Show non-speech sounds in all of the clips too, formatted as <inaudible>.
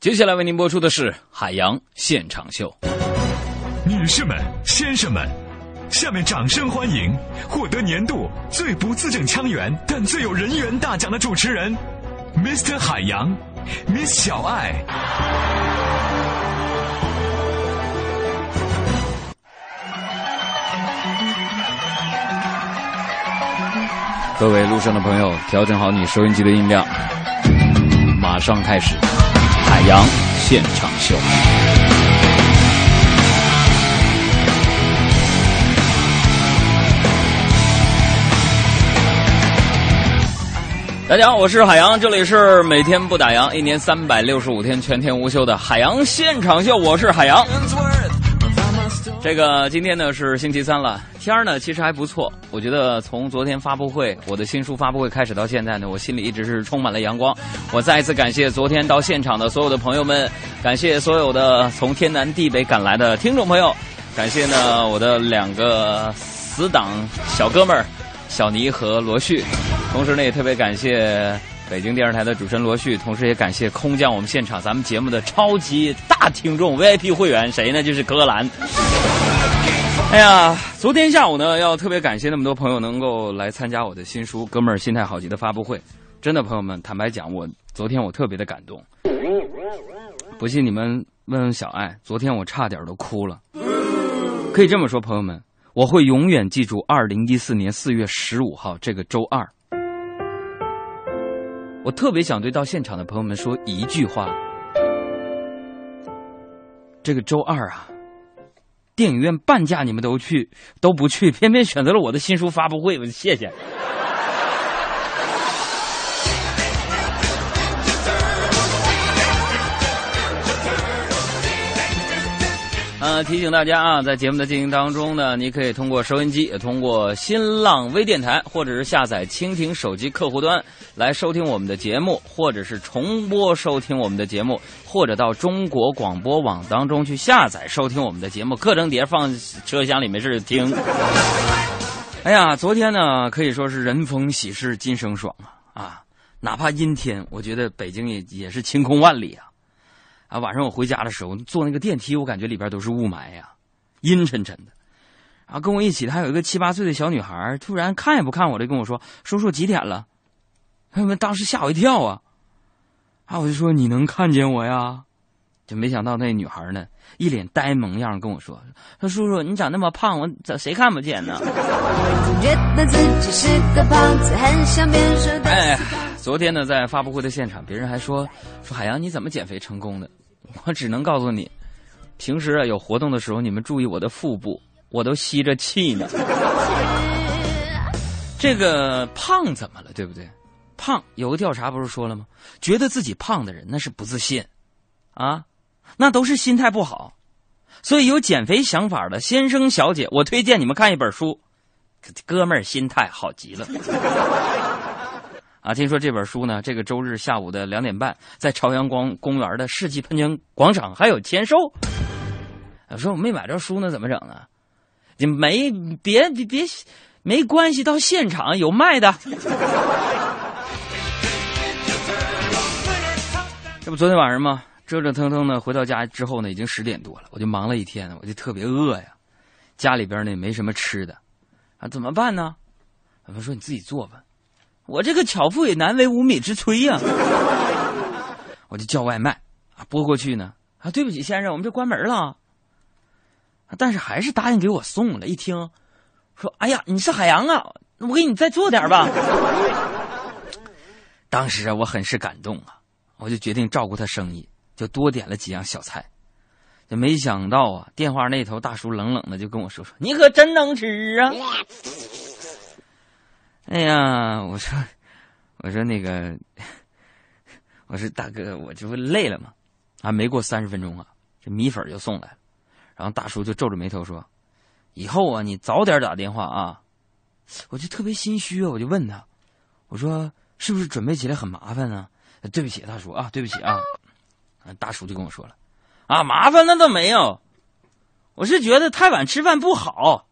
接下来为您播出的是《海洋现场秀》。女士们、先生们，下面掌声欢迎获得年度最不字正腔圆但最有人缘大奖的主持人，Mr. 海洋，Miss 小爱。各位路上的朋友，调整好你收音机的音量，马上开始《海洋现场秀》。大家好，我是海洋，这里是每天不打烊，一年三百六十五天全天无休的海洋现场秀，我是海洋。这个今天呢是星期三了，天儿呢其实还不错。我觉得从昨天发布会，我的新书发布会开始到现在呢，我心里一直是充满了阳光。我再一次感谢昨天到现场的所有的朋友们，感谢所有的从天南地北赶来的听众朋友，感谢呢我的两个死党小哥们儿小尼和罗旭，同时呢也特别感谢。北京电视台的主持人罗旭，同时也感谢空降我们现场咱们节目的超级大听众 VIP 会员，谁呢？就是格兰。哎呀，昨天下午呢，要特别感谢那么多朋友能够来参加我的新书《哥们儿心态好极》的发布会。真的，朋友们，坦白讲，我昨天我特别的感动。不信你们问问小爱，昨天我差点都哭了。可以这么说，朋友们，我会永远记住二零一四年四月十五号这个周二。我特别想对到现场的朋友们说一句话：这个周二啊，电影院半价你们都去都不去，偏偏选择了我的新书发布会，我谢谢。呃，提醒大家啊，在节目的进行当中呢，你可以通过收音机，也通过新浪微电台，或者是下载蜻蜓手机客户端来收听我们的节目，或者是重播收听我们的节目，或者到中国广播网当中去下载收听我们的节目，各种碟放车厢里面是听。<laughs> 哎呀，昨天呢可以说是人逢喜事精神爽啊啊！哪怕阴天，我觉得北京也也是晴空万里啊。啊，晚上我回家的时候坐那个电梯，我感觉里边都是雾霾呀，阴沉沉的。然后跟我一起的还有一个七八岁的小女孩，突然看也不看我的跟我说：“叔叔几点了？” <laughs> 朋友们当时吓我一跳啊！啊，我就说：“你能看见我呀？”就没想到那女孩呢，一脸呆萌样跟我说：“说叔叔你长那么胖，我咋谁看不见呢？”哎，昨天呢在发布会的现场，别人还说说海洋你怎么减肥成功的？我只能告诉你，平时啊有活动的时候，你们注意我的腹部，我都吸着气呢。这个胖怎么了？对不对？胖有个调查不是说了吗？觉得自己胖的人那是不自信，啊，那都是心态不好。所以有减肥想法的先生小姐，我推荐你们看一本书，哥们儿心态好极了。啊，听说这本书呢，这个周日下午的两点半，在朝阳光公园的世纪喷泉广场还有签售。我说我没买着书呢，怎么整啊？你没别别别，没关系，到现场有卖的。<laughs> 这不昨天晚上吗？折折腾腾的回到家之后呢，已经十点多了，我就忙了一天，我就特别饿呀。家里边呢也没什么吃的，啊，怎么办呢？我说你自己做吧。我这个巧妇也难为无米之炊呀，我就叫外卖啊，拨过去呢啊，对不起先生，我们这关门了，但是还是答应给我送了。一听，说哎呀，你是海洋啊，我给你再做点吧。<laughs> 当时啊，我很是感动啊，我就决定照顾他生意，就多点了几样小菜。就没想到啊，电话那头大叔冷冷的就跟我说说，你可真能吃啊。哎呀，我说，我说那个，<laughs> 我说大哥，我这不累了吗？啊，没过三十分钟啊，这米粉就送来了。然后大叔就皱着眉头说：“以后啊，你早点打电话啊。”我就特别心虚啊，我就问他：“我说是不是准备起来很麻烦呢？”对不起，大叔啊，对不起啊。大叔就跟我说了：“啊，麻烦那倒没有，我是觉得太晚吃饭不好。”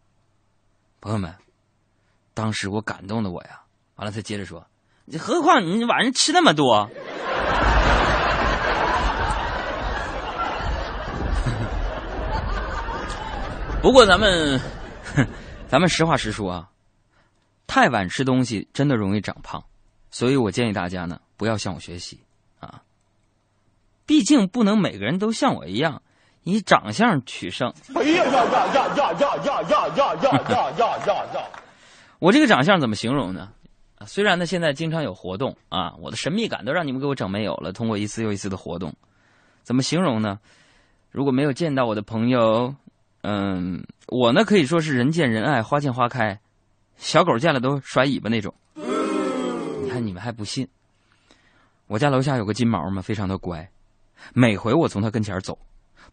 朋友们。当时我感动的我呀，完了他接着说：“你何况你晚上吃那么多。<laughs> ”不过咱们，<laughs> 咱们实话实说啊，太晚吃东西真的容易长胖，所以我建议大家呢，不要向我学习啊。毕竟不能每个人都像我一样以长相取胜。哎呀呀呀呀呀呀呀呀呀呀呀呀！我这个长相怎么形容呢？虽然呢现在经常有活动啊，我的神秘感都让你们给我整没有了。通过一次又一次的活动，怎么形容呢？如果没有见到我的朋友。嗯，我呢可以说是人见人爱，花见花开，小狗见了都甩尾巴那种。你看你们还不信？我家楼下有个金毛嘛，非常的乖，每回我从它跟前走，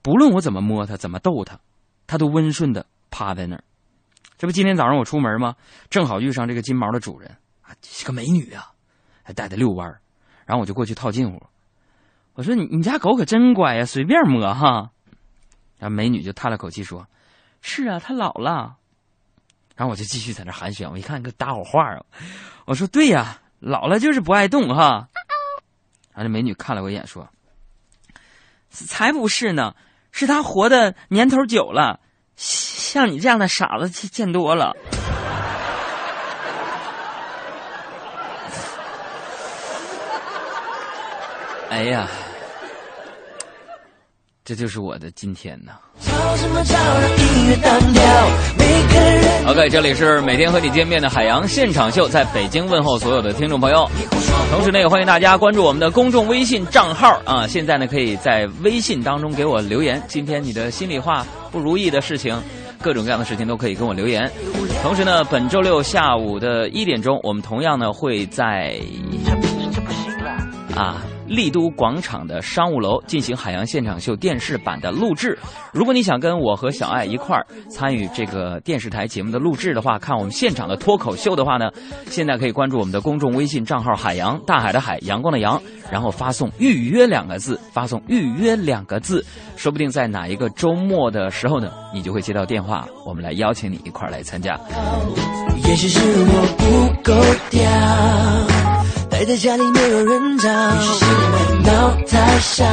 不论我怎么摸它，怎么逗它，它都温顺的趴在那儿。这不今天早上我出门吗？正好遇上这个金毛的主人啊，是个美女啊，还带它遛弯儿然后我就过去套近乎，我说你你家狗可真乖呀，随便摸哈。然后美女就叹了口气说：“是啊，它老了。”然后我就继续在那寒暄。我一看跟搭伙话啊，我说：“对呀，老了就是不爱动哈。”然后这美女看了我一眼说：“才不是呢，是它活的年头久了，像你这样的傻子见多了。<laughs> ”哎呀！这就是我的今天呢。OK，这里是每天和你见面的海洋现场秀，在北京问候所有的听众朋友。同时呢，也欢迎大家关注我们的公众微信账号啊。现在呢，可以在微信当中给我留言，今天你的心里话、不如意的事情，各种各样的事情都可以跟我留言。同时呢，本周六下午的一点钟，我们同样呢会在啊。丽都广场的商务楼进行海洋现场秀电视版的录制。如果你想跟我和小爱一块儿参与这个电视台节目的录制的话，看我们现场的脱口秀的话呢，现在可以关注我们的公众微信账号“海洋大海的海阳光的阳”，然后发送“预约”两个字，发送“预约”两个字，说不定在哪一个周末的时候呢，你就会接到电话，我们来邀请你一块儿来参加。也许是我不够屌。待在家里没有人找，闹太少。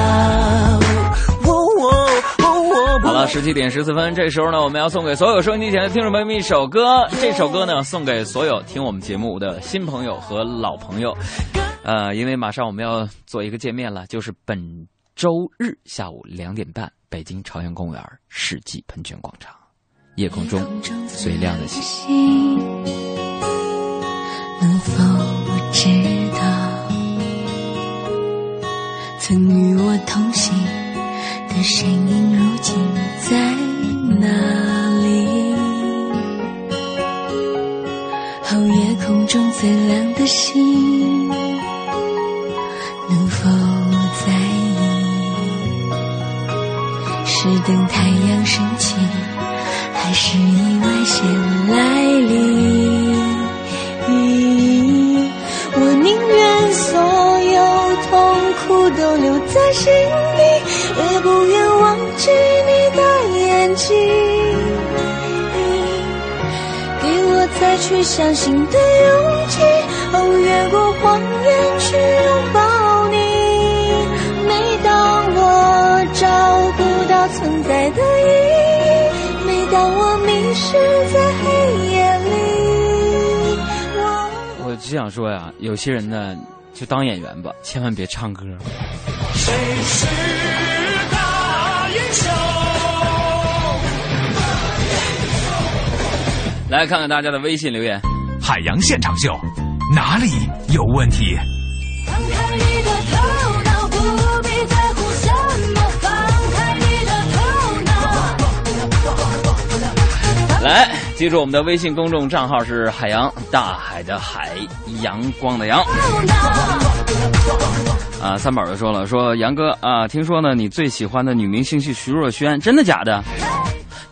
好了，十七点十四分，这时候呢，我们要送给所有收音机前的听众朋友们一首歌。这首歌呢，送给所有听我们节目的新朋友和老朋友。<laughs> 呃，因为马上我们要做一个见面了，就是本周日下午两点半，北京朝阳公园世纪喷泉广场，夜空中最亮的星。能否知？同行的身影，如今在哪里？哦，夜空中最亮的星，相信的勇气，哦，越过谎言去拥抱你。每当我找不到存在的意义，每当我迷失在黑夜里。我只想说呀，有些人呢，就当演员吧，千万别唱歌。谁是大英雄？来看看大家的微信留言。海洋现场秀，哪里有问题？放开你的头脑，不必在乎什么。放开你的头脑。来。记住我们的微信公众账号是海洋大海的海阳光的阳。啊，三宝就说了，说杨哥啊，听说呢你最喜欢的女明星是徐若瑄，真的假的？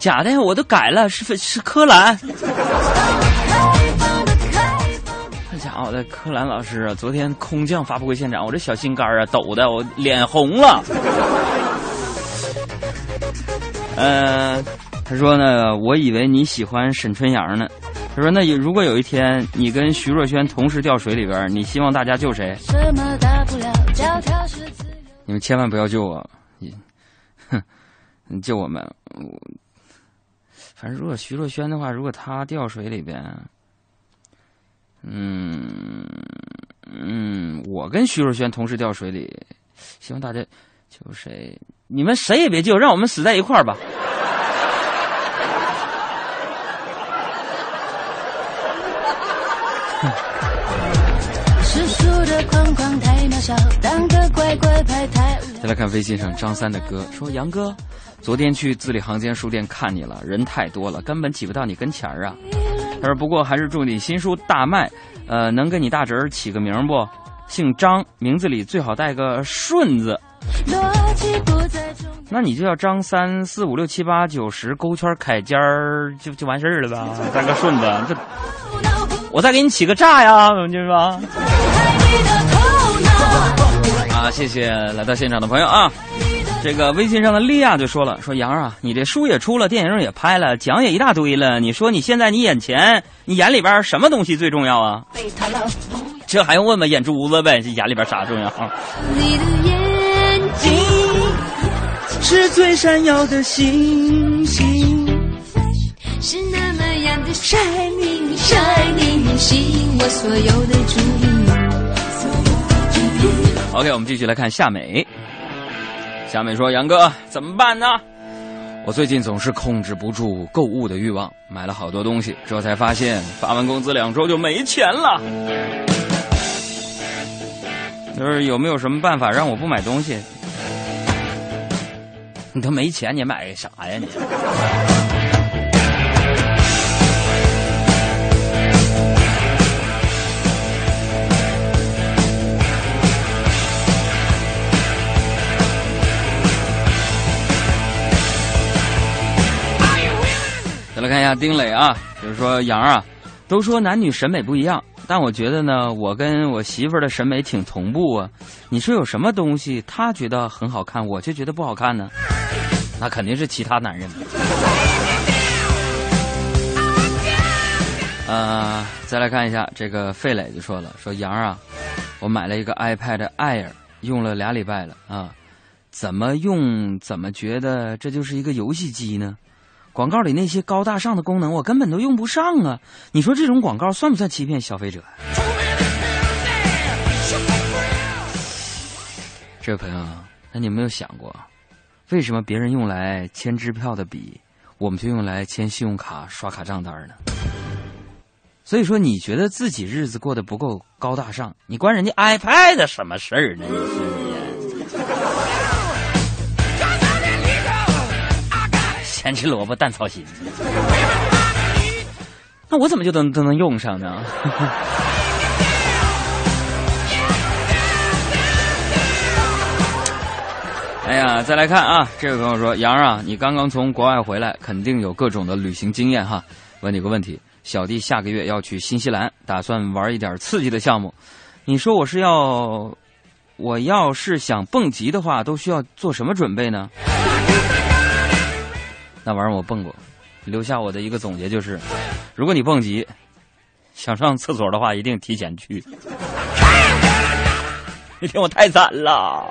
假的，我都改了，是是柯蓝。这家伙的柯蓝老师啊，昨天空降发布会现场，我这小心肝啊抖的我脸红了。嗯。他说呢，我以为你喜欢沈春阳呢。他说，那如果有一天你跟徐若瑄同时掉水里边，你希望大家救谁？你们千万不要救我，你，哼，你救我们，反正如果徐若瑄的话，如果她掉水里边，嗯嗯，我跟徐若瑄同时掉水里，希望大家救谁？你们谁也别救，让我们死在一块儿吧。再来看微信上张三的歌，说杨哥，昨天去字里行间书店看你了，人太多了，根本挤不到你跟前儿啊。他说不过还是祝你新书大卖，呃，能给你大侄儿起个名不？姓张，名字里最好带个顺字。那你就叫张三四五六七八九十勾圈凯尖儿，就就完事儿了吧？<laughs> 带个顺子，这我再给你起个炸呀，就是吧？<laughs> 啊，谢谢来到现场的朋友啊！这个微信上的利亚就说了：“说杨啊，你这书也出了，电影也拍了，奖也一大堆了。你说你现在你眼前，你眼里边什么东西最重要啊？这还用问吗？眼珠子呗，这眼里边啥重要？你的眼睛是最闪耀的星星，是那么样的 shining shining，吸引我所有的注意。” OK，我们继续来看夏美。夏美说：“杨哥，怎么办呢？我最近总是控制不住购物的欲望，买了好多东西，这才发现发完工资两周就没钱了。就是有没有什么办法让我不买东西？你都没钱，你买啥呀你？”来看一下丁磊啊，就是说杨啊，都说男女审美不一样，但我觉得呢，我跟我媳妇儿的审美挺同步啊。你说有什么东西她觉得很好看，我就觉得不好看呢？那肯定是其他男人。呃，再来看一下这个费磊就说了，说杨啊，我买了一个 iPad Air，用了俩礼拜了啊，怎么用怎么觉得这就是一个游戏机呢？广告里那些高大上的功能，我根本都用不上啊！你说这种广告算不算欺骗消费者？这位朋友，那你有没有想过，为什么别人用来签支票的笔，我们就用来签信用卡刷卡账单呢？所以说，你觉得自己日子过得不够高大上，你关人家 iPad 什么事儿呢？你你。先吃萝卜淡操心，那我怎么就都都能用上呢？<laughs> 哎呀，再来看啊，这位朋友说：“杨啊，你刚刚从国外回来，肯定有各种的旅行经验哈。问你个问题，小弟下个月要去新西兰，打算玩一点刺激的项目。你说我是要，我要是想蹦极的话，都需要做什么准备呢？”那玩意儿我蹦过，留下我的一个总结就是：如果你蹦极，想上厕所的话，一定提前去。<laughs> 那天我太惨了。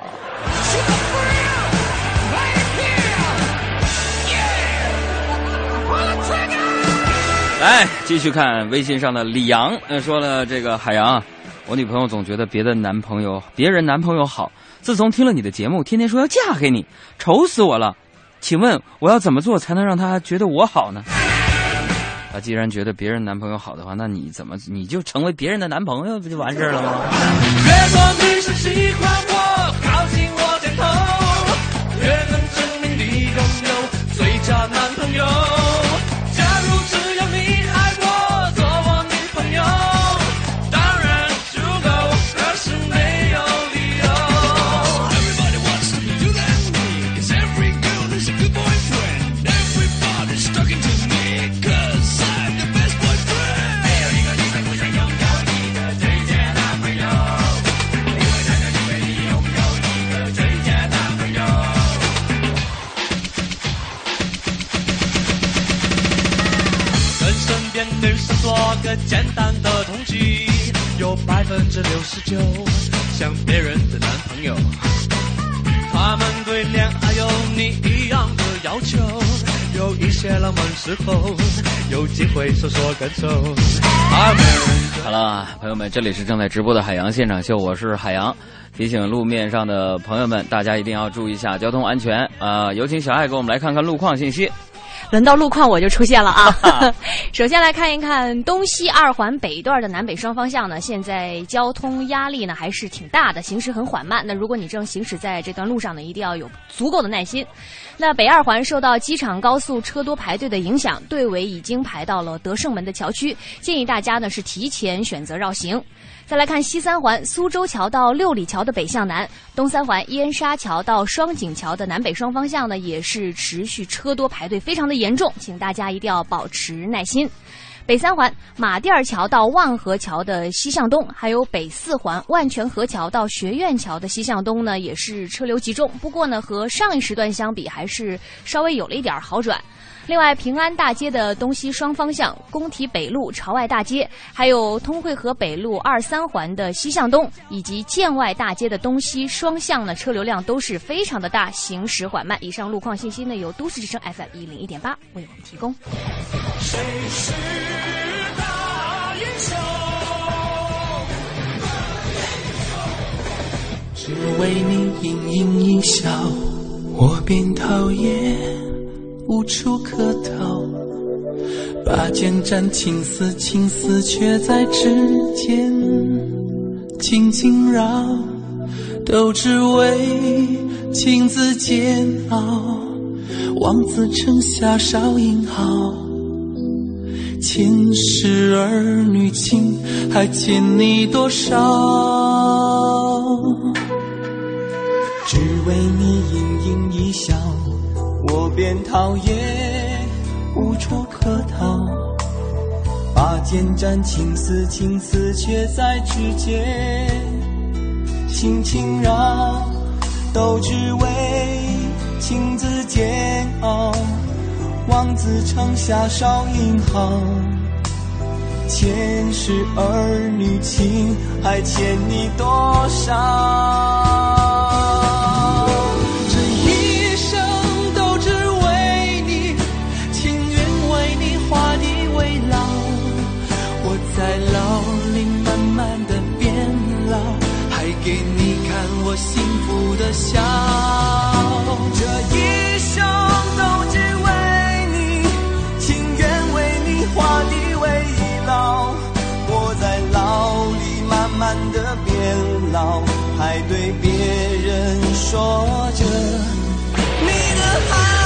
来，继续看微信上的李阳，呃，说了这个海洋，我女朋友总觉得别的男朋友、别人男朋友好，自从听了你的节目，天天说要嫁给你，愁死我了。请问我要怎么做才能让他觉得我好呢？他既然觉得别人男朋友好的话，那你怎么你就成为别人的男朋友不就完事儿了吗？越多女生喜欢我，好了，朋友们，这里是正在直播的海洋现场秀，我是海洋。提醒路面上的朋友们，大家一定要注意一下交通安全啊！有请小爱给我们来看看路况信息。轮到路况我就出现了啊！<laughs> 首先来看一看东西二环北段的南北双方向呢，现在交通压力呢还是挺大的，行驶很缓慢。那如果你正行驶在这段路上呢，一定要有足够的耐心。那北二环受到机场高速车多排队的影响，队尾已经排到了德胜门的桥区，建议大家呢是提前选择绕行。再来看西三环苏州桥到六里桥的北向南，东三环燕莎桥到双井桥的南北双方向呢，也是持续车多排队，非常的严重，请大家一定要保持耐心。北三环马甸儿桥到万河桥的西向东，还有北四环万泉河桥到学院桥的西向东呢，也是车流集中。不过呢，和上一时段相比，还是稍微有了一点好转。另外，平安大街的东西双方向、工体北路朝外大街，还有通惠河北路二三环的西向东，以及建外大街的东西双向呢，车流量都是非常的大，行驶缓慢。以上路况信息呢，由都市之声 FM 一零一点八为我们提供。谁是大英雄？只为你盈盈一笑，我便讨厌。无处可逃，拔剑斩情丝，情丝却在指尖轻轻绕，都只为情字煎熬。望子成下少英豪，前世儿女情还欠你多少？只为你盈盈一笑。我便讨厌，无处可逃。拔剑斩情丝，情丝却在指尖轻轻绕，都只为情字煎熬。望子成下少英豪，前世儿女情还欠你多少？笑，这一生都只为你，情愿为你画地为牢。我在牢里慢慢的变老，还对别人说着你的好。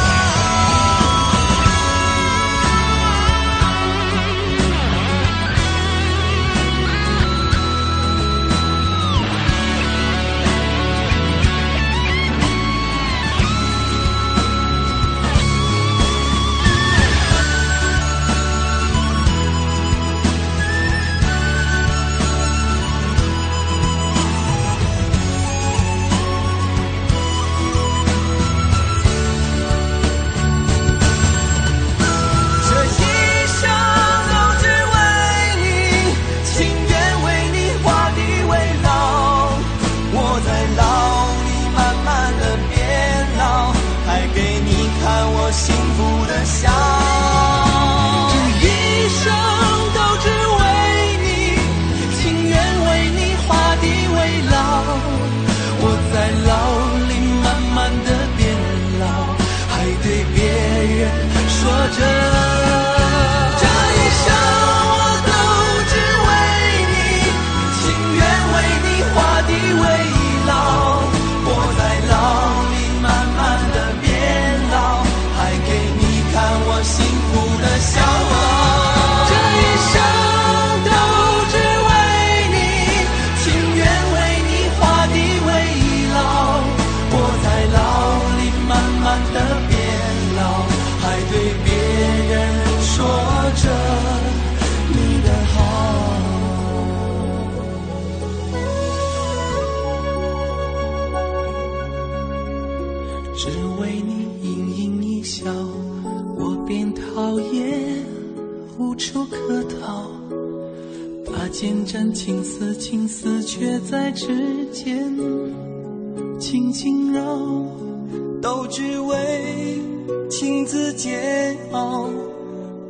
只为情字煎熬，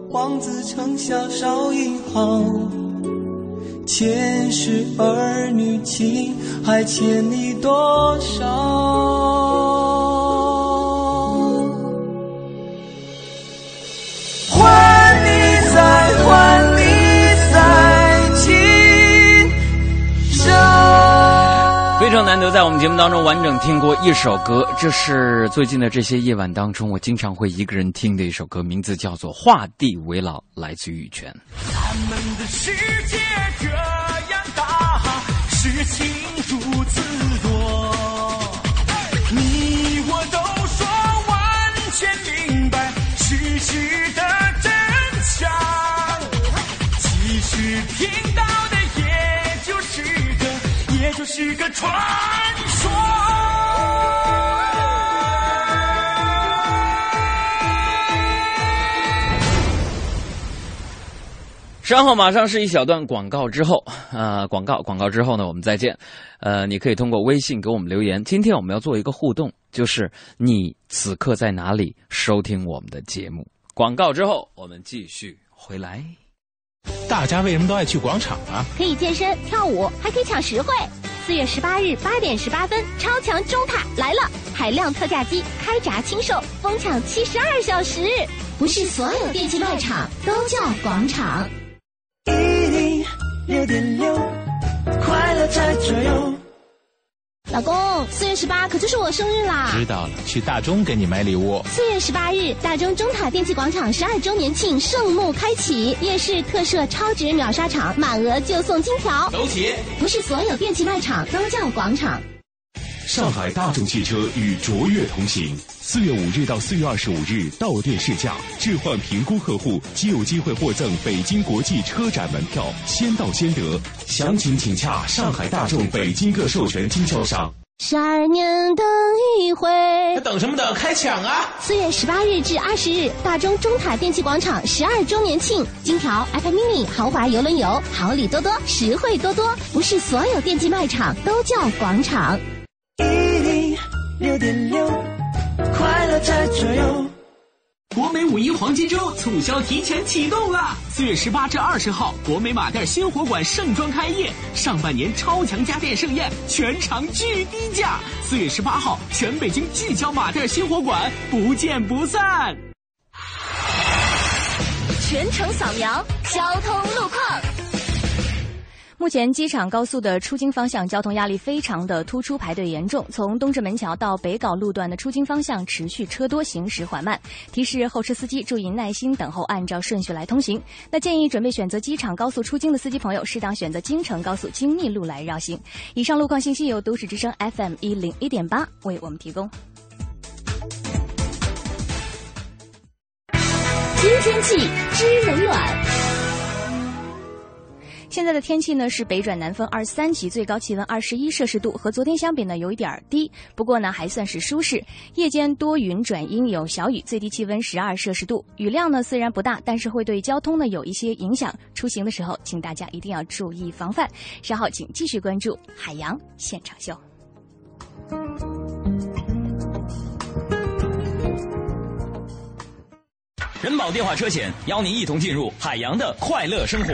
望子成孝少一毫。前世儿女情还欠你多少？都。在我们节目当中完整听过一首歌，这是最近的这些夜晚当中我经常会一个人听的一首歌，名字叫做《画地为牢》，来自于羽泉。咱们的世界这样大，事情如此多，是个传说。稍后马上是一小段广告之后，呃，广告广告之后呢，我们再见。呃，你可以通过微信给我们留言。今天我们要做一个互动，就是你此刻在哪里收听我们的节目？广告之后，我们继续回来。大家为什么都爱去广场啊？可以健身、跳舞，还可以抢实惠。四月十八日八点十八分，超强中塔来了，海量特价机开闸清售，疯抢七十二小时。不是所有电器卖场都叫广场。一零六点六，快乐在左右。老公，四月十八可就是我生日啦！知道了，去大中给你买礼物。四月十八日，大中中塔电器广场十二周年庆盛幕开启，夜市特设超值秒杀场，满额就送金条。走起！不是所有电器卖场都叫广场。上海大众汽车与卓越同行，四月五日到四月二十五日到店试驾，置换评估客户即有机会获赠北京国际车展门票，先到先得。详情请洽上海大众北京各授权经销商。十二年等一回。等什么等？开抢啊！四月十八日至二十日，大中中塔电器广场十二周年庆，金条、iPad mini、豪华游轮游，好礼多多，实惠多多。不是所有电器卖场都叫广场。六点六，快乐在左右。国美五一黄金周促销提前启动了，四月十八至二十号，国美马甸新火馆盛装开业，上半年超强家电盛宴，全场巨低价。四月十八号，全北京聚焦马甸新火馆，不见不散。全程扫描交通。目前机场高速的出京方向交通压力非常的突出，排队严重。从东直门桥到北港路段的出京方向持续车多，行驶缓慢。提示后车司机注意耐心等候，按照顺序来通行。那建议准备选择机场高速出京的司机朋友，适当选择京承高速京密路来绕行。以上路况信息由都市之声 FM 一零一点八为我们提供。知天气，知冷暖。现在的天气呢是北转南风二三级，最高气温二十一摄氏度，和昨天相比呢有一点低，不过呢还算是舒适。夜间多云转阴有小雨，最低气温十二摄氏度，雨量呢虽然不大，但是会对交通呢有一些影响。出行的时候，请大家一定要注意防范。稍后请继续关注海洋现场秀。人保电话车险邀您一同进入海洋的快乐生活。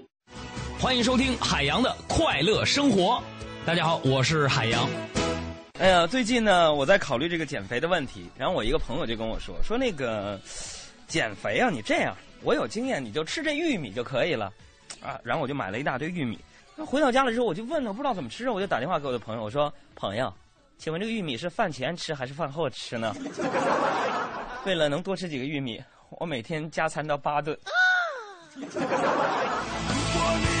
欢迎收听海洋的快乐生活。大家好，我是海洋。哎呀，最近呢，我在考虑这个减肥的问题。然后我一个朋友就跟我说，说那个减肥啊，你这样，我有经验，你就吃这玉米就可以了啊。然后我就买了一大堆玉米。那回到家了之后，我就问了不知道怎么吃，我就打电话给我的朋友，我说朋友，请问这个玉米是饭前吃还是饭后吃呢？<laughs> 为了能多吃几个玉米，我每天加餐到八顿。<laughs>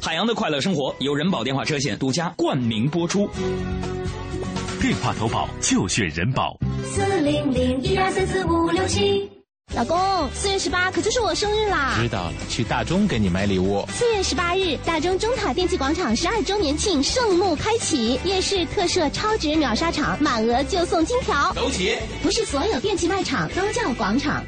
海洋的快乐生活由人保电话车险独家冠名播出。电话投保就选人保。四零零一二三四五六七。老公，四月十八可就是我生日啦！知道了，去大中给你买礼物。四月十八日，大中中塔电器广场十二周年庆盛幕开启，夜市特设超值秒杀场，满额就送金条。走起！不是所有电器卖场都叫广场。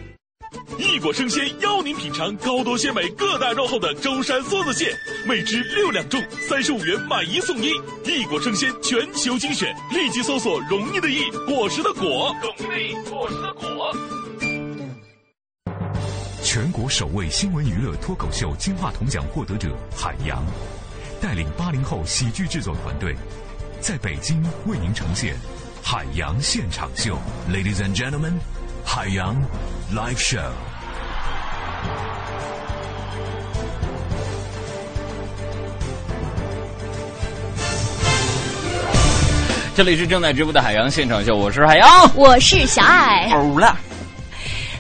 一果生鲜邀您品尝高多鲜美、个大肉厚的舟山梭子蟹，每只六两重，三十五元买一送一。一果生鲜全球精选，立即搜索“容易的易，果实的果”，容易的易，果实的果。全国首位新闻娱乐脱口秀金话筒奖获得者海洋，带领八零后喜剧制作团队，在北京为您呈现《海洋现场秀》，Ladies and Gentlemen，海洋 Live Show。这里是正在直播的海洋现场秀，我是海洋，我是小爱。欧了，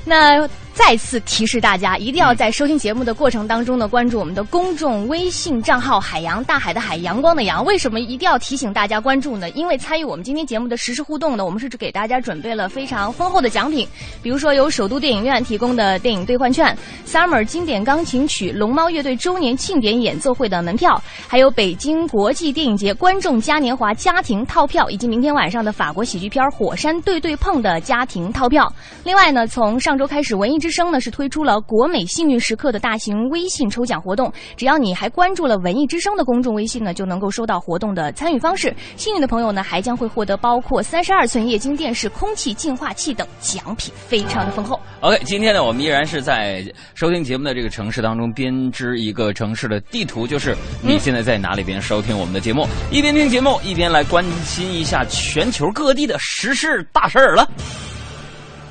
那再次提示大家，一定要在收听节目的过程当中呢，关注我们的公众微信账号“海洋大海的海阳光的阳”。为什么一定要提醒大家关注呢？因为参与我们今天节目的实时互动呢，我们是给大家准备了非常丰厚的奖品，比如说有首都电影院提供的电影兑换券，Summer 经典钢琴曲龙猫乐队周年庆典演奏会的门票，还有北京国际电影节观众嘉年华家庭套票，以及明天晚上的法国喜剧片《火山对对碰》的家庭套票。另外呢，从上周开始，文艺之声呢是推出了国美幸运时刻的大型微信抽奖活动，只要你还关注了文艺之声的公众微信呢，就能够收到活动的参与方式。幸运的朋友呢，还将会获得包括三十二寸液晶电视、空气净化器等奖品，非常的丰厚。OK，今天呢，我们依然是在收听节目的这个城市当中编织一个城市的地图，就是你现在在哪里边收听我们的节目，一边听节目一边来关心一下全球各地的时事大事儿了。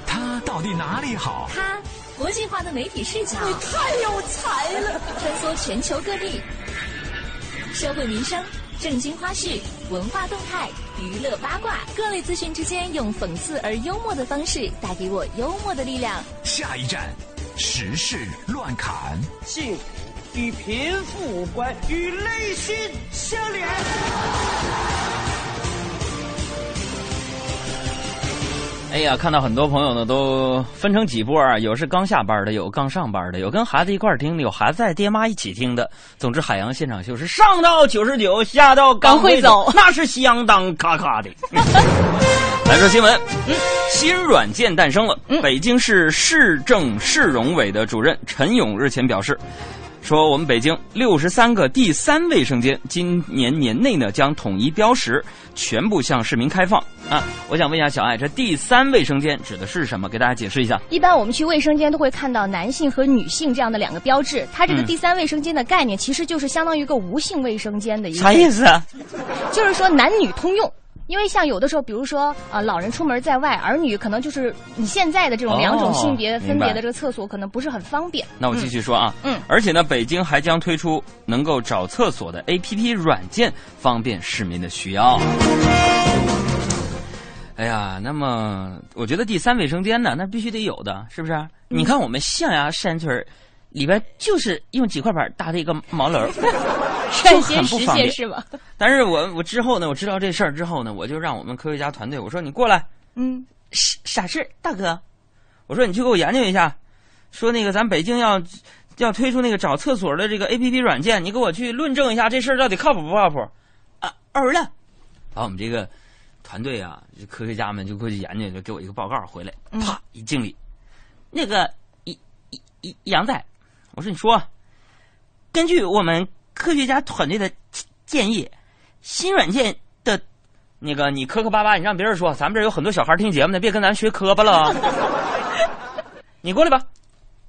它到底哪里好？它国际化的媒体视角，你太有才了！穿梭全球各地，社会民生、政经花絮、文化动态、娱乐八卦，各类资讯之间，用讽刺而幽默的方式，带给我幽默的力量。下一站，时事乱侃。幸福与贫富无关，与内心相连。哎呀，看到很多朋友呢都分成几波啊，有是刚下班的，有刚上班的，有跟孩子一块儿听的，有孩子在爹妈一起听的。总之，海洋现场秀是上到九十九，下到刚会走，那是相当咔咔的。来说新闻，嗯，新软件诞生了。北京市市政市容委的主任陈勇日前表示。说我们北京六十三个第三卫生间今年年内呢将统一标识，全部向市民开放啊！我想问一下小爱，这第三卫生间指的是什么？给大家解释一下。一般我们去卫生间都会看到男性和女性这样的两个标志，它这个第三卫生间的概念其实就是相当于一个无性卫生间的一个。啥意思啊？就是说男女通用。因为像有的时候，比如说啊，老人出门在外，儿女可能就是你现在的这种两种性别分别的这个厕所，可能不是很方便。那我继续说啊，嗯，而且呢，北京还将推出能够找厕所的 APP 软件，方便市民的需要。哎呀，那么我觉得第三卫生间呢，那必须得有的，是不是？嗯、你看我们象牙山村里边就是用几块板搭的一个毛楼。率先实现是吗？<laughs> 但是我我之后呢，我知道这事儿之后呢，我就让我们科学家团队我说你过来，嗯，啥事大哥？我说你去给我研究一下，说那个咱北京要要推出那个找厕所的这个 A P P 软件，你给我去论证一下这事儿到底靠谱不靠谱？啊，儿了。把我们这个团队啊，科学家们就过去研究，就给我一个报告回来，啪一敬礼，那个一一一杨仔，我说你说，根据我们。科学家团队的建议，新软件的，那个你磕磕巴巴，你让别人说，咱们这有很多小孩听节目的，别跟咱学磕巴了。<laughs> 你过来吧，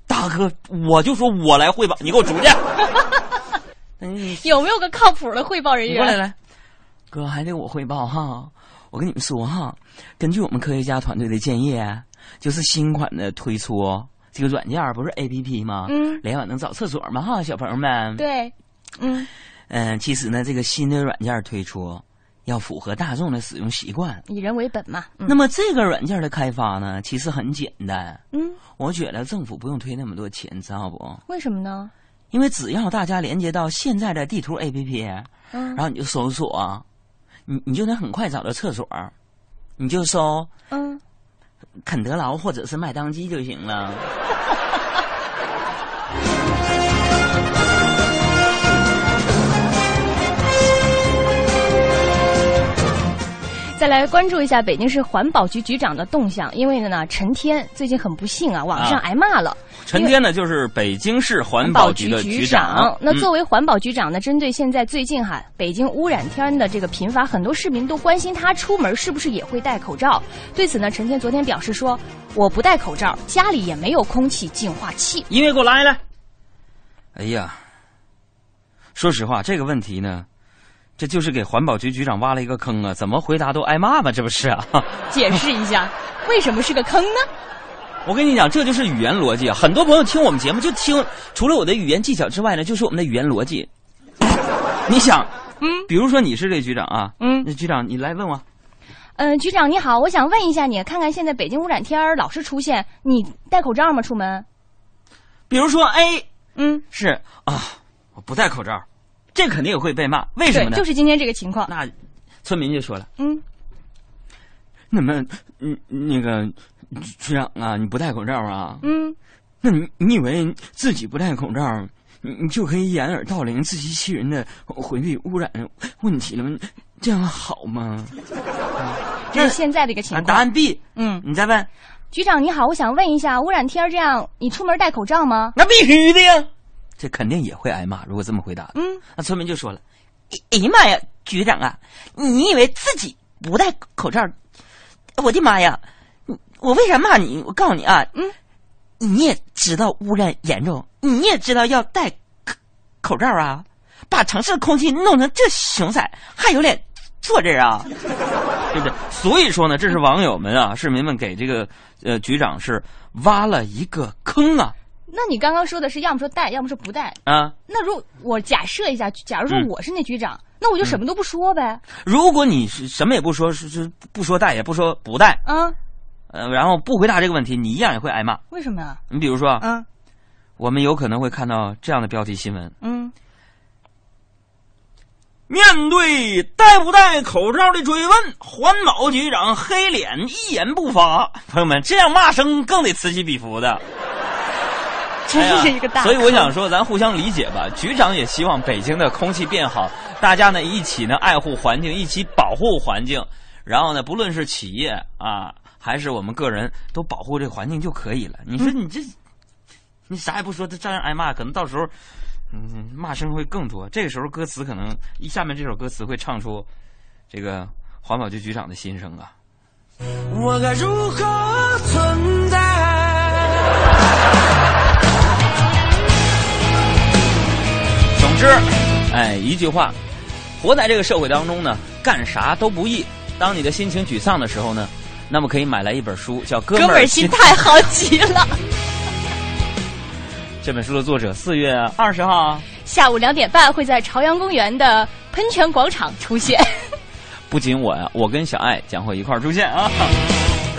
大哥，我就说我来汇报，你给我出去。<laughs> 有没有个靠谱的汇报人员？过来来，哥还得我汇报哈。我跟你们说哈，根据我们科学家团队的建议，就是新款的推出这个软件不是 A P P 吗？嗯，联网能找厕所吗？哈，小朋友们。对。嗯嗯、呃，其实呢，这个新的软件推出，要符合大众的使用习惯。以人为本嘛。嗯、那么这个软件的开发呢，其实很简单。嗯，我觉得政府不用推那么多钱，知道不？为什么呢？因为只要大家连接到现在的地图 APP，嗯，然后你就搜索，你你就能很快找到厕所，你就搜嗯肯德劳或者是麦当鸡就行了。<laughs> 再来关注一下北京市环保局局长的动向，因为呢，陈天最近很不幸啊，网上挨骂了。陈天呢，就是北京市环保局的局长。那作为环保局长呢，针对现在最近哈北京污染天的这个频发，很多市民都关心他出门是不是也会戴口罩。对此呢，陈天昨天表示说：“我不戴口罩，家里也没有空气净化器。”音乐给我来来。哎呀，说实话，这个问题呢。这就是给环保局局长挖了一个坑啊！怎么回答都挨骂吧？这不是啊？<laughs> <laughs> 解释一下，为什么是个坑呢？我跟你讲，这就是语言逻辑啊！很多朋友听我们节目就听，除了我的语言技巧之外呢，就是我们的语言逻辑。你想，嗯，比如说你是这局长啊，嗯，那局长你来问我，嗯，局长你好，我想问一下你，看看现在北京污染天儿老是出现，你戴口罩吗？出门？比如说 A，嗯，是啊，我不戴口罩。这肯定也会被骂，为什么呢？就是今天这个情况。那村民就说了：“嗯，那么，嗯，那个局长啊，你不戴口罩啊？嗯，那你你以为自己不戴口罩，你你就可以掩耳盗铃、自欺欺人的回避污染问题了吗？这样好吗？”这是现在的一个情况。答案 B，嗯，你再问局长你好，我想问一下，污染天这样，你出门戴口罩吗？那必须的呀。这肯定也会挨骂，如果这么回答。嗯，那村民就说了：“哎呀妈呀，局长啊，你以为自己不戴口罩？我的妈呀，我为啥骂你？我告诉你啊，嗯，你也知道污染严重，你也知道要戴口罩啊，把城市的空气弄成这熊色，还有脸坐这儿啊？<laughs> 对不对？所以说呢，这是网友们啊，市民们给这个呃局长是挖了一个坑啊。”那你刚刚说的是要么说戴，要么说不戴啊？那如我假设一下，假如说我是那局长，那我就什么都不说呗。如果你是什么也不说，是是不说戴也不说不戴，嗯，呃，然后不回答这个问题，你一样也会挨骂。为什么呀？你比如说，嗯，我们有可能会看到这样的标题新闻，嗯，面对戴不戴口罩的追问，环保局长黑脸一言不发。朋友们，这样骂声更得此起彼伏的。真是一个大、哎，所以我想说，咱互相理解吧。局长也希望北京的空气变好，大家呢一起呢爱护环境，一起保护环境。然后呢，不论是企业啊，还是我们个人，都保护这个环境就可以了。你说你这，你啥也不说，他照样挨骂，可能到时候，嗯，骂声会更多。这个时候歌词可能一下面这首歌词会唱出这个环保局局长的心声啊。我该如何存之，哎，一句话，活在这个社会当中呢，干啥都不易。当你的心情沮丧的时候呢，那么可以买来一本书，叫《哥们儿心态好极了 <laughs>》。这本书的作者四月二十号下午两点半会在朝阳公园的喷泉广场出现。<laughs> 不仅我呀，我跟小爱将会一块儿出现啊。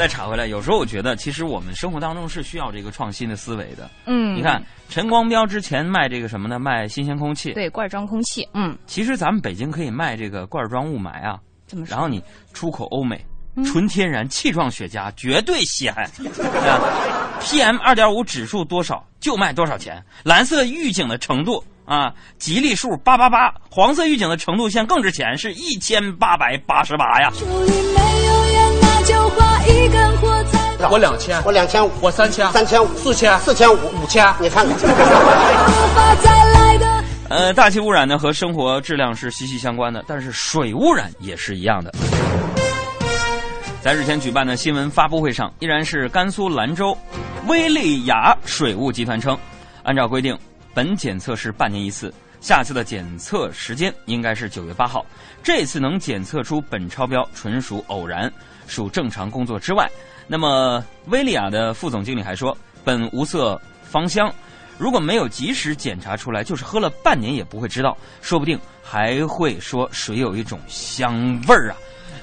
再插回来，有时候我觉得，其实我们生活当中是需要这个创新的思维的。嗯，你看陈光标之前卖这个什么呢？卖新鲜空气，对，罐装空气。嗯，其实咱们北京可以卖这个罐装雾霾啊。怎么说？然后你出口欧美，嗯、纯天然气状雪茄，绝对稀罕。啊、PM 二点五指数多少就卖多少钱，蓝色预警的程度啊，吉利数八八八，黄色预警的程度线更值钱，是一千八百八十八呀。我两千，我两千五，我三千，三千五，四千，四千五，五千，你看看。呃，大气污染呢和生活质量是息息相关的，但是水污染也是一样的。在日前举办的新闻发布会上，依然是甘肃兰州威利雅水务集团称，按照规定，本检测是半年一次，下次的检测时间应该是九月八号。这次能检测出苯超标，纯属偶然，属正常工作之外。那么，威利亚的副总经理还说，苯无色芳香。如果没有及时检查出来，就是喝了半年也不会知道，说不定还会说水有一种香味儿啊。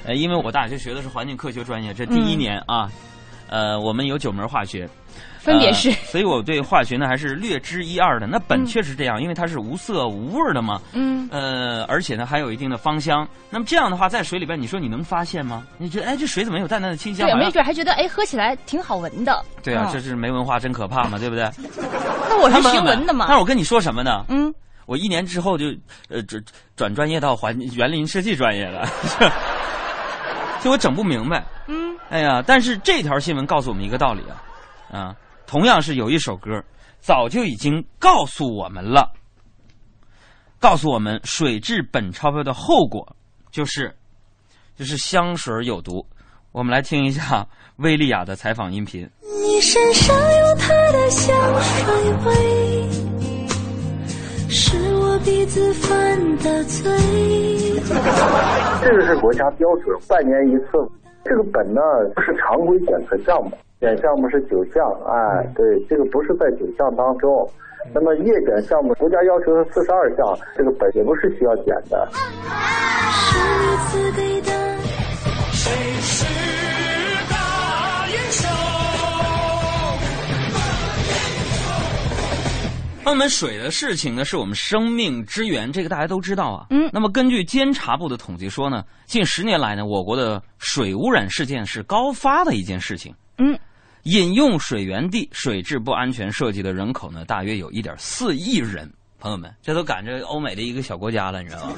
呃，因为我大学学的是环境科学专业，这第一年啊，呃，我们有九门化学。分别是、呃，所以我对化学呢还是略知一二的。那苯确实这样，嗯、因为它是无色无味的嘛。嗯。呃，而且呢还有一定的芳香。那么这样的话，在水里边，你说你能发现吗？你觉得哎，这水怎么有淡淡的清香？对，没准还觉得哎，喝起来挺好闻的。对啊，嗯、这是没文化真可怕嘛，<laughs> 对不对？那我是学文的嘛。但是我跟你说什么呢？嗯。我一年之后就呃转转专业到环园林设计专业了，<laughs> 就我整不明白。嗯。哎呀，但是这条新闻告诉我们一个道理啊，啊。同样是有一首歌，早就已经告诉我们了，告诉我们水质苯超标的后果就是，就是香水有毒。我们来听一下薇莉亚的采访音频。你身上有她的香水味，是我鼻子犯的罪。这个是国家标准，半年一次。这个本呢，不是常规检测项目。检项目是九项，哎，对，这个不是在九项当中。那么夜检项目，国家要求是四十二项，这个本也不是需要检的。朋友们，水的事情呢，是我们生命之源，这个大家都知道啊。嗯。那么根据监察部的统计说呢，近十年来呢，我国的水污染事件是高发的一件事情。嗯。饮用水源地水质不安全涉及的人口呢，大约有一点四亿人。朋友们，这都赶着欧美的一个小国家了，你知道吗？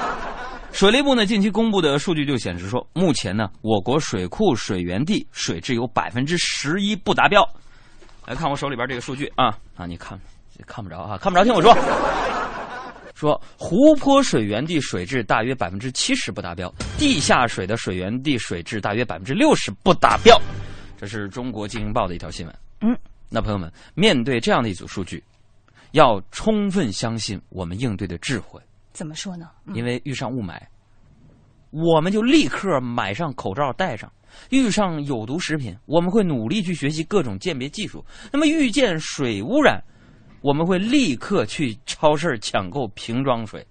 <laughs> 水利部呢近期公布的数据就显示说，目前呢，我国水库水源地水质有百分之十一不达标。来看我手里边这个数据啊啊，你看看不着啊，看不着，听我说。说湖泊水源地水质大约百分之七十不达标，地下水的水源地水质大约百分之六十不达标。这是中国经营报的一条新闻。嗯，那朋友们，面对这样的一组数据，要充分相信我们应对的智慧。怎么说呢？嗯、因为遇上雾霾，我们就立刻买上口罩戴上；遇上有毒食品，我们会努力去学习各种鉴别技术。那么遇见水污染，我们会立刻去超市抢购瓶装水。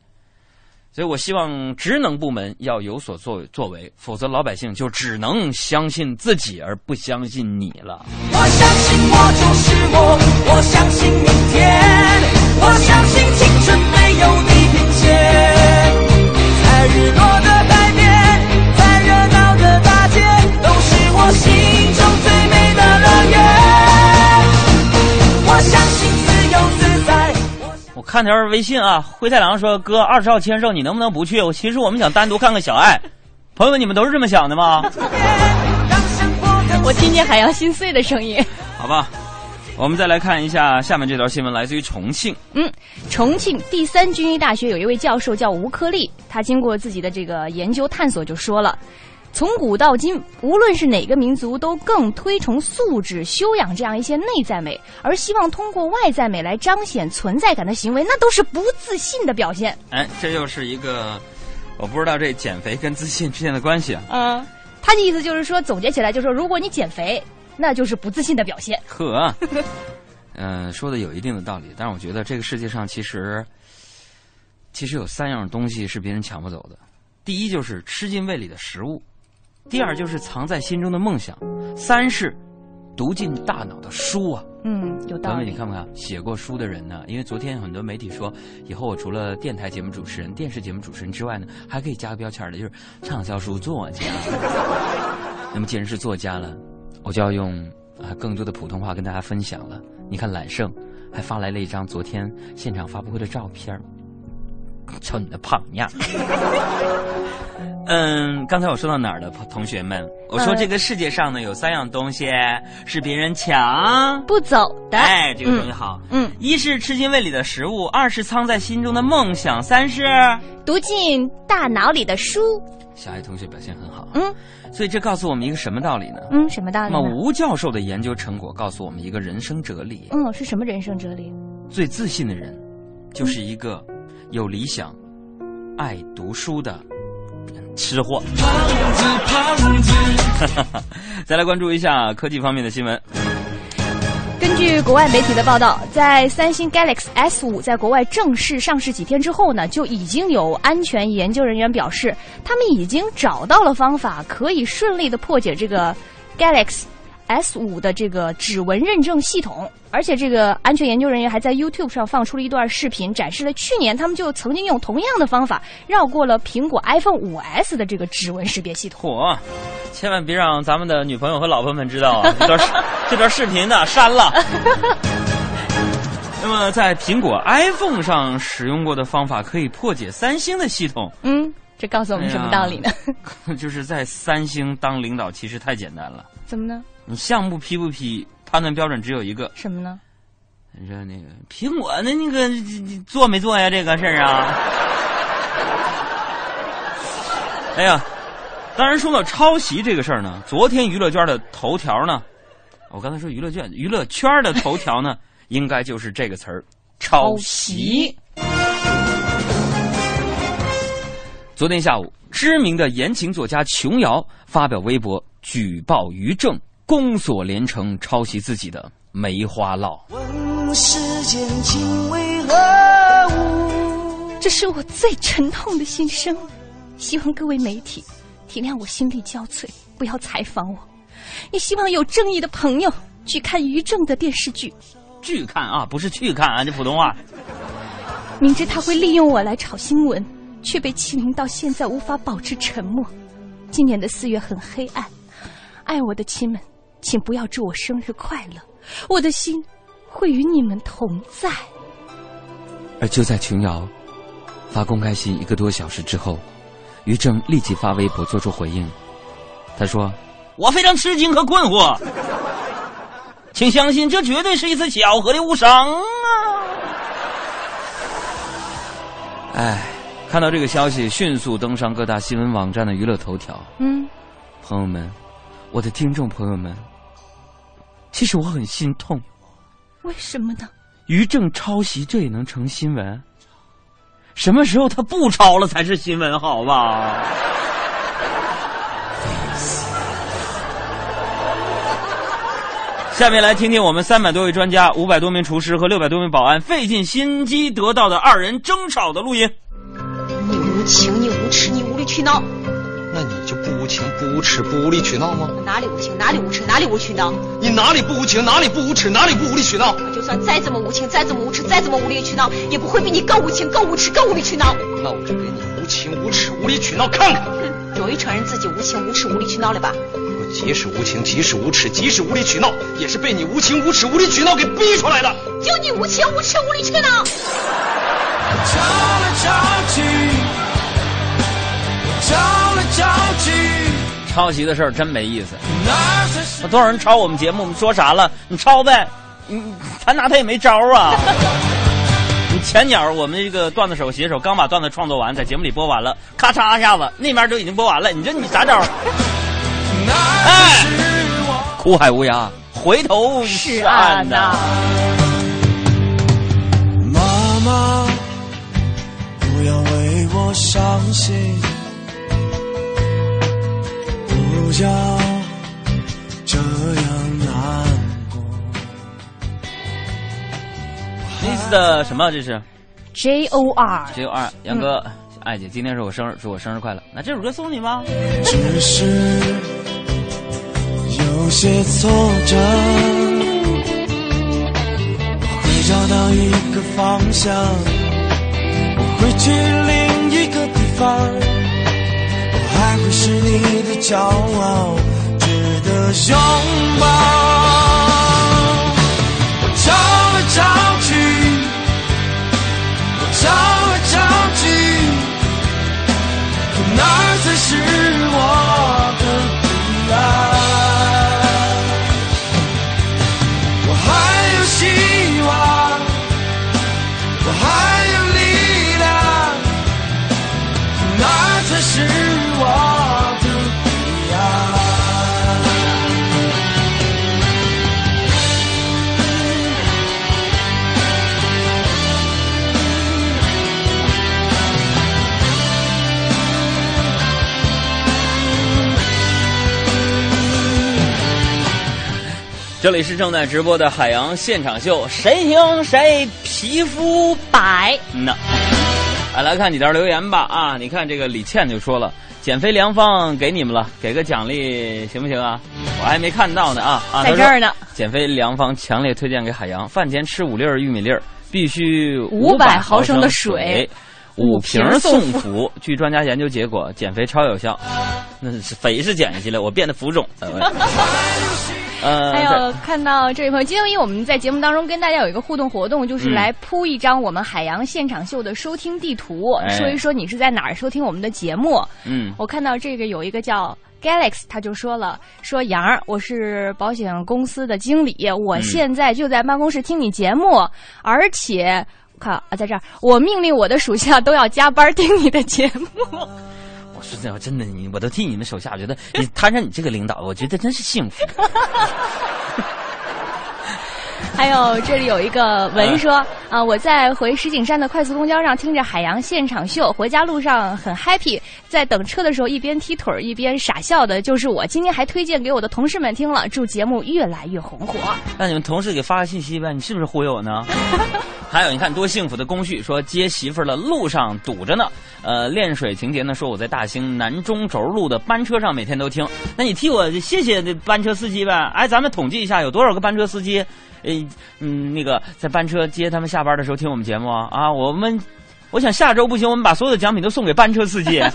所以我希望职能部门要有所作作为，否则老百姓就只能相信自己而不相信你了。我相信我就是我，我相信明天，我相信青春没有地平线。在日落的海边，在热闹的大街，都是我心中最美的乐园。看条微信啊，灰太狼说：“哥，二十号签售你能不能不去？我其实我们想单独看看小爱。<laughs> ”朋友们，你们都是这么想的吗？<laughs> 我听见海洋心碎的声音。好吧，我们再来看一下下面这条新闻，来自于重庆。嗯，重庆第三军医大学有一位教授叫吴科利，他经过自己的这个研究探索，就说了。从古到今，无论是哪个民族，都更推崇素质、修养这样一些内在美，而希望通过外在美来彰显存在感的行为，那都是不自信的表现。哎，这又是一个，我不知道这减肥跟自信之间的关系啊。嗯，他的意思就是说，总结起来就是说，如果你减肥，那就是不自信的表现。呵，<laughs> 嗯、呃，说的有一定的道理，但是我觉得这个世界上其实，其实有三样东西是别人抢不走的，第一就是吃进胃里的食物。第二就是藏在心中的梦想，三是读进大脑的书啊。嗯，有道理。你看不看写过书的人呢？因为昨天很多媒体说，以后我除了电台节目主持人、电视节目主持人之外呢，还可以加个标签的，就是畅销书作家。<laughs> 那么既然是作家了，我就要用啊更多的普通话跟大家分享了。你看揽胜还发来了一张昨天现场发布会的照片，瞅你那胖样。嗯，刚才我说到哪儿了，同学们？我说这个世界上呢有三样东西是别人抢不走的。哎，这个东西好。嗯，一是吃进胃里的食物，二是藏在心中的梦想，三是读进大脑里的书。小爱同学表现很好。嗯，所以这告诉我们一个什么道理呢？嗯，什么道理？那么吴教授的研究成果告诉我们一个人生哲理。嗯，是什么人生哲理？最自信的人，就是一个有理想、爱读书的。吃货，胖子胖子。<laughs> 再来关注一下科技方面的新闻。根据国外媒体的报道，在三星 Galaxy S 五在国外正式上市几天之后呢，就已经有安全研究人员表示，他们已经找到了方法，可以顺利的破解这个 Galaxy S 五的这个指纹认证系统。而且，这个安全研究人员还在 YouTube 上放出了一段视频，展示了去年他们就曾经用同样的方法绕过了苹果 iPhone 五 S 的这个指纹识别系统。嚯！千万别让咱们的女朋友和老婆们知道啊！这段视这段视频呢，删了。<laughs> 那么，在苹果 iPhone 上使用过的方法，可以破解三星的系统。嗯，这告诉我们什么道理呢？哎、<laughs> 就是在三星当领导其实太简单了。怎么呢？你项目批不批？判断标准只有一个，什么呢？你说那个苹果的那个做没做呀？这个事儿啊。<laughs> 哎呀，当然说到抄袭这个事儿呢，昨天娱乐圈的头条呢，我刚才说娱乐圈娱乐圈的头条呢，应该就是这个词儿——抄袭。昨天下午，知名的言情作家琼瑶发表微博举报于正。宫锁连城抄袭自己的《梅花烙》，问世间情为何物？这是我最沉痛的心声，希望各位媒体体谅我心力交瘁，不要采访我。也希望有正义的朋友去看于正的电视剧，剧看啊，不是去看啊，这普通话。明知他会利用我来炒新闻，却被欺凌到现在无法保持沉默。今年的四月很黑暗，爱我的亲们。请不要祝我生日快乐，我的心会与你们同在。而就在琼瑶发公开信一个多小时之后，于正立即发微博做出回应。他说：“我非常吃惊和困惑，请相信这绝对是一次巧合的误伤啊！”哎，看到这个消息，迅速登上各大新闻网站的娱乐头条。嗯，朋友们，我的听众朋友们。其实我很心痛，为什么呢？于正抄袭，这也能成新闻？什么时候他不抄了才是新闻？好吧。<laughs> 下面来听听我们三百多位专家、五百多名厨师和六百多名保安费尽心机得到的二人争吵的录音。你无情，你无耻，你无理取闹。那你就不无情、不无耻、不无理取闹吗？哪里无情，哪里无耻，哪里无理取闹？你哪里不无情，哪里不无耻，哪里不无理取闹？我就算再怎么无情，再怎么无耻，再怎么无理取闹，也不会比你更无情、更无耻、更无理取闹。那我就给你无情、无耻、无理取闹看看。哼，终于承认自己无情、无耻、无理取闹了吧？我即使无情，即使无耻，即使无理取闹，也是被你无情、无耻、无理取闹给逼出来的。就你无情、无耻、无理取闹。吵来吵去，抄袭的事儿真没意思。那多少人抄我们节目？我们说啥了？你抄呗，你咱拿他也没招啊。你 <laughs> 前脚我们这个段子手写手刚把段子创作完，在节目里播完了，咔嚓一下子那边就已经播完了，你这你咋整？哎，苦海无涯，回头是岸呐。妈妈，不要为我伤心。要这样难过。的什么？这是 J O R J O R。杨哥，艾姐，今天是我生日，祝我生日快乐。那这首歌送你吧。只是有些挫折，我会找到一个方向，我会去另一个地方。才会是你的骄傲，值得拥抱。我找来找去，我找这里是正在直播的海洋现场秀，谁听谁皮肤白呢？来来看几条留言吧啊！你看这个李倩就说了，减肥良方给你们了，给个奖励行不行啊？我还没看到呢啊啊！在这儿呢。减肥良方强烈推荐给海洋，饭前吃五粒玉米粒儿，必须五百毫升的水。五瓶送服。据专家研究结果，减肥超有效。那是肥是减下去了，我变得浮肿。呃，还有看到这位朋友，今天因为我们在节目当中跟大家有一个互动活动，就是来铺一张我们海洋现场秀的收听地图，说一说你是在哪儿收听我们的节目。嗯，我看到这个有一个叫 Galaxy，他就说了，说杨儿，我是保险公司的经理，我现在就在办公室听你节目，而且。看啊，在这儿，我命令我的属下都要加班听你的节目。我说真真的，你我都替你们手下，觉得你摊上你这个领导，我觉得真是幸福。还有这里有一个文说啊，我在回石景山的快速公交上听着海洋现场秀，回家路上很 happy，在等车的时候一边踢腿一边傻笑的，就是我。今天还推荐给我的同事们听了，祝节目越来越红火。那你们同事给发个信息呗，你是不是忽悠我呢？<laughs> 还有你看多幸福的工序，说接媳妇儿的路上堵着呢。呃，恋水情节呢，说我在大兴南中轴路的班车上每天都听。那你替我谢谢那班车司机呗？哎，咱们统计一下有多少个班车司机。诶，嗯，那个在班车接他们下班的时候听我们节目啊啊！我们，我想下周不行，我们把所有的奖品都送给班车司机。<laughs>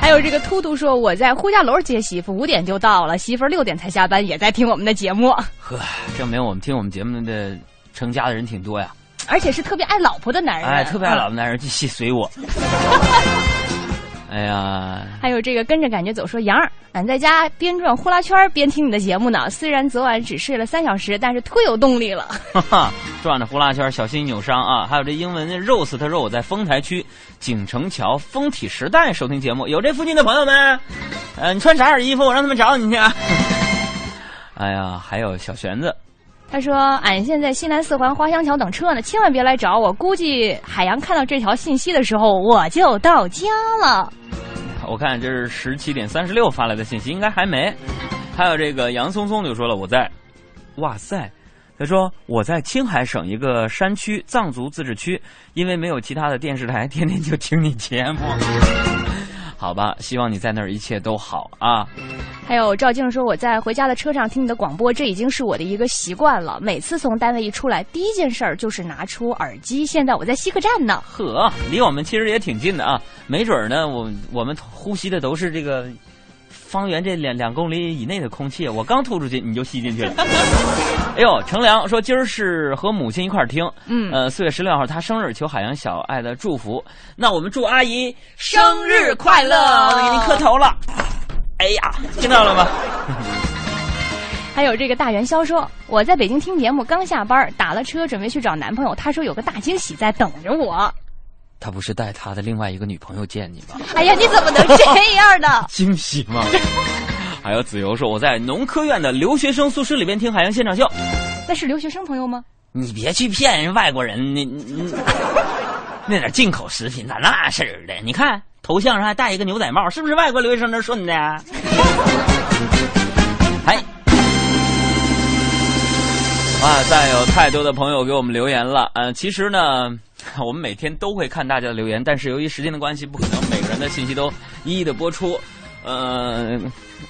还有这个突突说，我在呼家楼接媳妇，五点就到了，媳妇六点才下班，也在听我们的节目。呵，证明我们听我们节目的成家的人挺多呀。而且是特别爱老婆的男人。哎，特别爱老婆的男人就细随我。<laughs> 哎呀，还有这个跟着感觉走，说杨儿，俺在家边转呼啦圈边听你的节目呢。虽然昨晚只睡了三小时，但是忒有动力了。哈哈，转着呼啦圈，小心扭伤啊！还有这英文的 Rose，他说我在丰台区景城桥丰体时代收听节目，有这附近的朋友们，呃，你穿啥样衣服？我让他们找你去。<laughs> 哎呀，还有小玄子，他说俺现在西南四环花乡桥等车呢，千万别来找我。估计海洋看到这条信息的时候，我就到家了。我看这是十七点三十六发来的信息，应该还没。还有这个杨松松就说了，我在，哇塞，他说我在青海省一个山区藏族自治区，因为没有其他的电视台，天天就听你节目。好吧，希望你在那儿一切都好啊。还有赵静说，我在回家的车上听你的广播，这已经是我的一个习惯了。每次从单位一出来，第一件事儿就是拿出耳机。现在我在西客站呢，呵，离我们其实也挺近的啊。没准儿呢，我我们呼吸的都是这个。方圆这两两公里以内的空气，我刚吐出去你就吸进去了。<laughs> 哎呦，程良说今儿是和母亲一块儿听，嗯，呃，四月十六号她生日，求海洋小爱的祝福。那我们祝阿姨生日快乐，给您磕头了。哎呀，听到了吗？还有这个大元宵说，我在北京听节目，刚下班，打了车准备去找男朋友，他说有个大惊喜在等着我。他不是带他的另外一个女朋友见你吗？哎呀，你怎么能这样呢？<laughs> 惊喜吗？<laughs> 还有子由说我在农科院的留学生宿舍里边听海洋现场秀，那是留学生朋友吗？你别去骗人外国人，你你那点进口食品咋那事儿的？你看头像上还戴一个牛仔帽，是不是外国留学生那顺的？<laughs> 啊，再有太多的朋友给我们留言了，嗯，其实呢。<laughs> 我们每天都会看大家的留言，但是由于时间的关系，不可能每个人的信息都一一的播出。呃，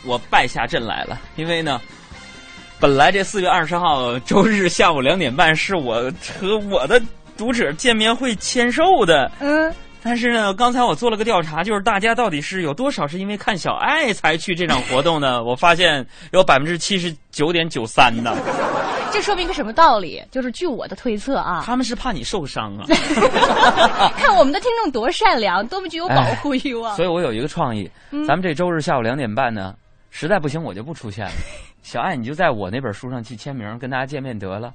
我败下阵来了，因为呢，本来这四月二十号周日下午两点半是我和我的读者见面会签售的。嗯。但是呢，刚才我做了个调查，就是大家到底是有多少是因为看小爱才去这场活动呢？我发现有百分之七十九点九三的。这说明个什么道理？就是据我的推测啊，他们是怕你受伤啊。<laughs> 看我们的听众多善良，多么具有保护欲望。所以我有一个创意，咱们这周日下午两点半呢，实在不行我就不出现了。小爱，你就在我那本书上去签名，跟大家见面得了，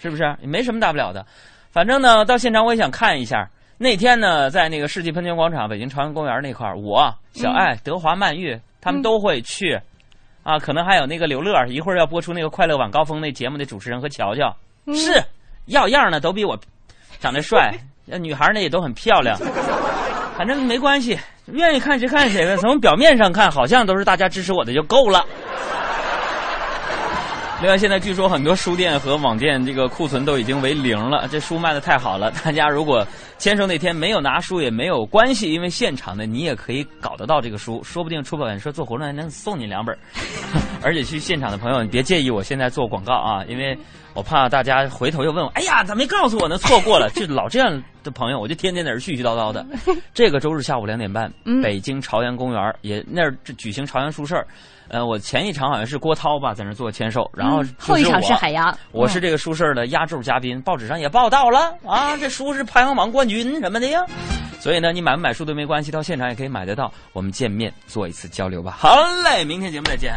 是不是？也没什么大不了的。反正呢，到现场我也想看一下。那天呢，在那个世纪喷泉广场、北京朝阳公园那块儿，我、小爱、德华、曼玉他们都会去，啊，可能还有那个刘乐，一会儿要播出那个《快乐晚高峰》那节目的主持人和乔乔，是，要样呢都比我长得帅，<laughs> 女孩呢也都很漂亮，反正没关系，愿意看谁看谁呗。从表面上看，好像都是大家支持我的就够了。另外，现在据说很多书店和网店这个库存都已经为零了，这书卖的太好了。大家如果签售那天没有拿书也没有关系，因为现场呢你也可以搞得到这个书，说不定出版社做活动还能送你两本。<laughs> 而且去现场的朋友，你别介意我现在做广告啊，因为我怕大家回头又问我，哎呀，咋没告诉我呢？错过了，就老这样的朋友，我就天天在这絮絮叨叨的。<laughs> 这个周日下午两点半，嗯北京朝阳公园也那儿举行朝阳书市儿。呃，我前一场好像是郭涛吧，在那做签售，然后嗯后一场是海洋嗯我是这个书市儿的压轴嘉宾，报纸上也报道了啊，这书是排行榜冠军什么的呀。所以呢，你买不买书都没关系，到现场也可以买得到。我们见面做一次交流吧。好嘞，明天节目再见。